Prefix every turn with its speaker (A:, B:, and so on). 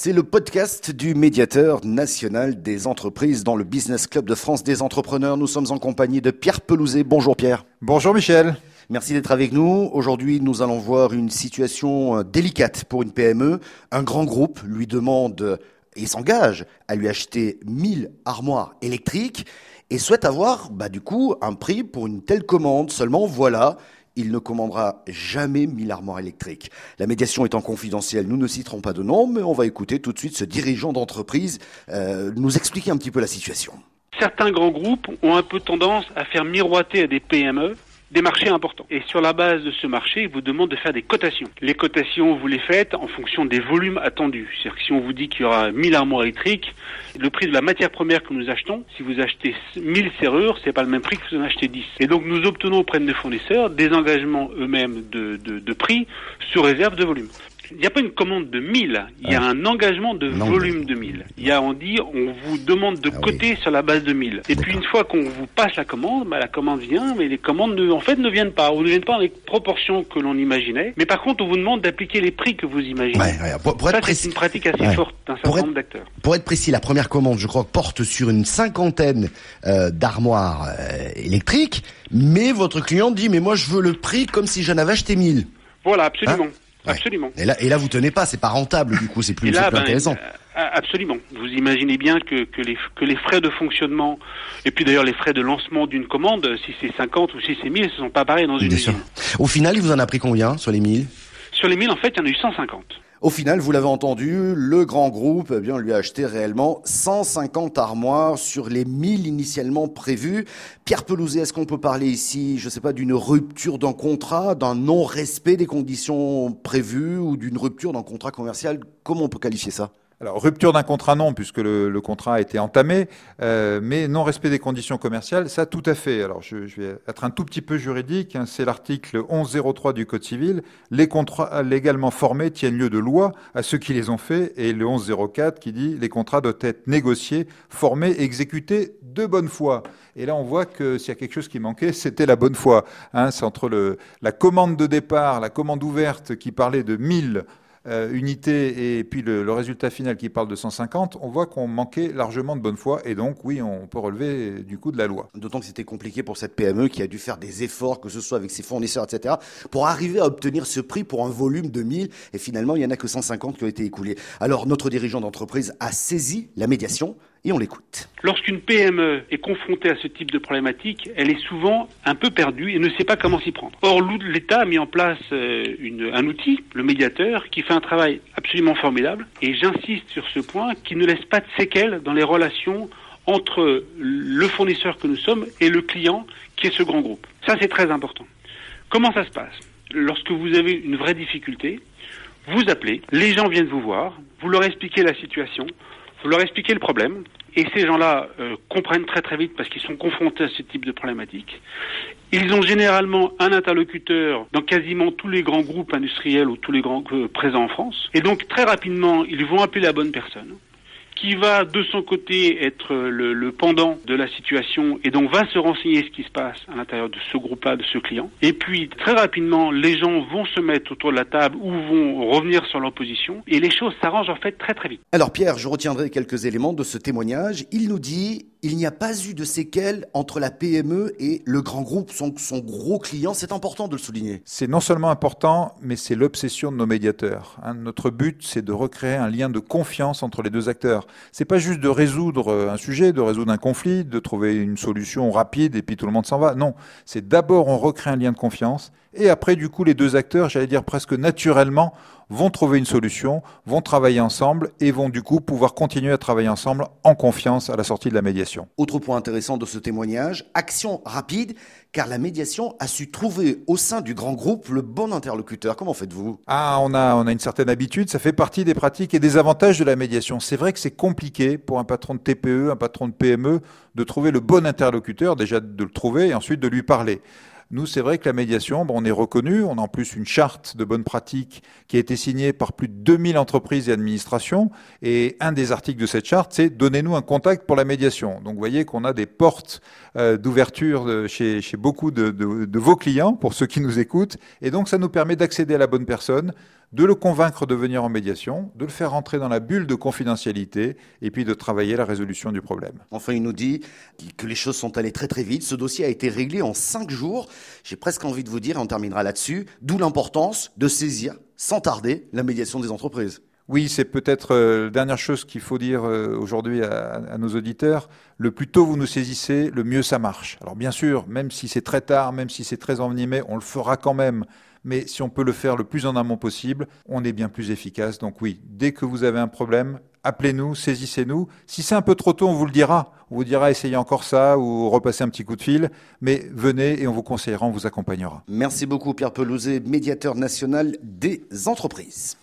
A: C'est le podcast du médiateur national des entreprises dans le Business Club de France des entrepreneurs. Nous sommes en compagnie de Pierre Pelouzet. Bonjour Pierre.
B: Bonjour Michel.
A: Merci d'être avec nous. Aujourd'hui, nous allons voir une situation euh, délicate pour une PME. Un grand groupe lui demande et s'engage à lui acheter 1000 armoires électriques et souhaite avoir, bah, du coup, un prix pour une telle commande. Seulement, voilà, il ne commandera jamais 1000 armoires électriques. La médiation étant confidentielle, nous ne citerons pas de nom, mais on va écouter tout de suite ce dirigeant d'entreprise euh, nous expliquer un petit peu la situation.
C: Certains grands groupes ont un peu tendance à faire miroiter à des PME des marchés importants. Et sur la base de ce marché, il vous demande de faire des cotations. Les cotations, vous les faites en fonction des volumes attendus. C'est-à-dire que si on vous dit qu'il y aura 1000 armoires électriques, le prix de la matière première que nous achetons, si vous achetez 1000 serrures, c'est pas le même prix que si vous en achetez 10. Et donc nous obtenons auprès de nos fournisseurs des engagements eux-mêmes de, de, de prix sous réserve de volume il n'y a pas une commande de 1000, il y a un engagement de volume de 1000. Il y a, on dit, on vous demande de ah coter sur la base de 1000. Et puis une fois qu'on vous passe la commande, bah, la commande vient, mais les commandes ne, en fait ne viennent pas, ou ne viennent pas dans les proportions que l'on imaginait. Mais par contre, on vous demande d'appliquer les prix que vous imaginez.
A: Pour,
C: Ça, c'est une pratique assez forte d'un certain nombre d'acteurs.
A: Pour être précis, la première commande, je crois, porte sur une cinquantaine euh, d'armoires euh, électriques, mais votre client dit, mais moi je veux le prix comme si j'en avais acheté 1000.
C: Voilà, absolument. Hein Absolument.
A: Et là, et là, vous tenez pas, c'est pas rentable du coup, c'est plus, ben, intéressant.
C: Euh, absolument. Vous imaginez bien que, que, les, que les frais de fonctionnement, et puis d'ailleurs les frais de lancement d'une commande, si c'est 50 ou si c'est 1000, ce sont pas pareils dans une usine.
A: Au final, il vous en a pris combien sur les 1000
C: Sur les 1000, en fait, il y en a eu 150.
A: Au final, vous l'avez entendu, le grand groupe eh bien, lui a acheté réellement 150 armoires sur les 1000 initialement prévues. Pierre Pelouzet, est-ce qu'on peut parler ici, je ne sais pas, d'une rupture d'un contrat, d'un non-respect des conditions prévues ou d'une rupture d'un contrat commercial? Comment on peut qualifier ça?
B: Alors, rupture d'un contrat, non, puisque le, contrat a été entamé, euh, mais non-respect des conditions commerciales, ça, tout à fait. Alors, je, vais être un tout petit peu juridique, hein, c'est l'article 1103 du Code civil. Les contrats légalement formés tiennent lieu de loi à ceux qui les ont faits, et le 1104 qui dit les contrats doivent être négociés, formés exécutés de bonne foi. Et là, on voit que s'il y a quelque chose qui manquait, c'était la bonne foi. Hein, c'est entre le, la commande de départ, la commande ouverte qui parlait de 1000 euh, unité et puis le, résultat final qui parle de 150, on voit qu'on manquait largement de bonne foi et donc oui, on peut relever du coup de la loi.
A: D'autant que c'était compliqué pour cette PME qui a dû faire des efforts, que ce soit avec ses fournisseurs, etc., pour arriver à obtenir ce prix pour un volume de 1000 et finalement il n'y en a que 150 qui ont été écoulés. Alors notre dirigeant d'entreprise a saisi la médiation et on l'écoute.
C: Lorsqu'une PME est confrontée à ce type de problématique, elle est souvent un peu perdue et ne sait pas comment s'y prendre. Or, l'État a mis en place euh, un outil, le médiateur, qui fait un travail absolument formidable. Et j'insiste sur ce point, qui ne laisse pas de séquelles dans les relations entre le fournisseur que nous sommes et le client, qui est ce grand groupe. Ça, c'est très important. Comment ça se passe? Lorsque vous avez une vraie difficulté, vous appelez, les gens viennent vous voir, vous leur expliquez la situation, vous leur expliquez le problème, et ces gens-là euh, comprennent très très vite parce qu'ils sont confrontés à ce type de problématique. Ils ont généralement un interlocuteur dans quasiment tous les grands groupes industriels ou tous les grands euh, présents en France. Et donc très rapidement, ils vont appeler la bonne personne qui va de son côté être le, le, pendant de la situation et donc va se renseigner ce qui se passe à l'intérieur de ce groupe-là, de ce client. Et puis très rapidement, les gens vont se mettre autour de la table ou vont revenir sur leur position et les choses s'arrangent en fait très très vite.
A: Alors Pierre, je retiendrai quelques éléments de ce témoignage. Il nous dit il n'y a pas eu de séquelles entre la PME et le grand groupe, son, son gros client. C'est important de le souligner.
B: C'est non seulement important, mais c'est l'obsession de nos médiateurs. Hein. notre but, c'est de recréer un lien de confiance entre les deux acteurs. C'est pas juste de résoudre euh, un sujet, de résoudre un conflit, de trouver une solution rapide et puis tout le monde s'en va. Non, c'est d'abord on recrée un lien de confiance et après du coup les deux acteurs, j'allais dire presque naturellement, vont trouver une solution, vont travailler ensemble et vont du coup pouvoir continuer à travailler ensemble en confiance à la sortie de la médiation.
A: Autre point intéressant de ce témoignage, action rapide, car la médiation a su trouver au sein du grand groupe le bon interlocuteur. Comment faites-vous?
B: Ah, on a, on a une certaine habitude, ça fait partie des pratiques et des avantages de la médiation. C'est vrai que c'est compliqué pour un patron de TPE, un patron de PME, de trouver le bon interlocuteur, déjà de le trouver et ensuite de lui parler. Nous, c'est vrai que la médiation, bon, on est reconnu, on a en plus une charte de bonne pratique qui a été signée par plus de 2000 entreprises et administrations, et un des articles de cette charte, c'est donnez-nous un contact pour la médiation. Donc vous voyez qu'on a des portes euh, d'ouverture chez, chez, beaucoup de vos clients, pour ceux qui nous écoutent, et donc ça nous permet d'accéder à la bonne personne, de le convaincre de venir en médiation, de le faire rentrer dans la bulle de confidentialité et puis de travailler la résolution du problème.
A: Enfin, il nous dit que les choses sont allées très très vite. Ce dossier a été réglé en cinq jours. J'ai presque envie de vous dire, et on terminera là-dessus, d'où l'importance de saisir sans tarder la médiation des entreprises.
B: Oui, c'est peut-être euh, la dernière chose qu'il faut dire euh, aujourd'hui à, à, nos auditeurs. Le plus tôt vous nous saisissez, le mieux ça marche. Alors bien sûr, même si c'est très tard, même si c'est très envenimé, on le fera quand même mais si on peut le faire le plus en amont possible, on est bien plus efficace. Donc oui, dès que vous avez un problème, appelez-nous, saisissez-nous. Si c'est un peu trop tôt, on vous le dira. On vous dira essayez encore ça ou repassez un petit coup de fil, mais venez et on vous conseillera, on vous accompagnera.
A: Merci beaucoup Pierre Pelouzet, médiateur national des entreprises.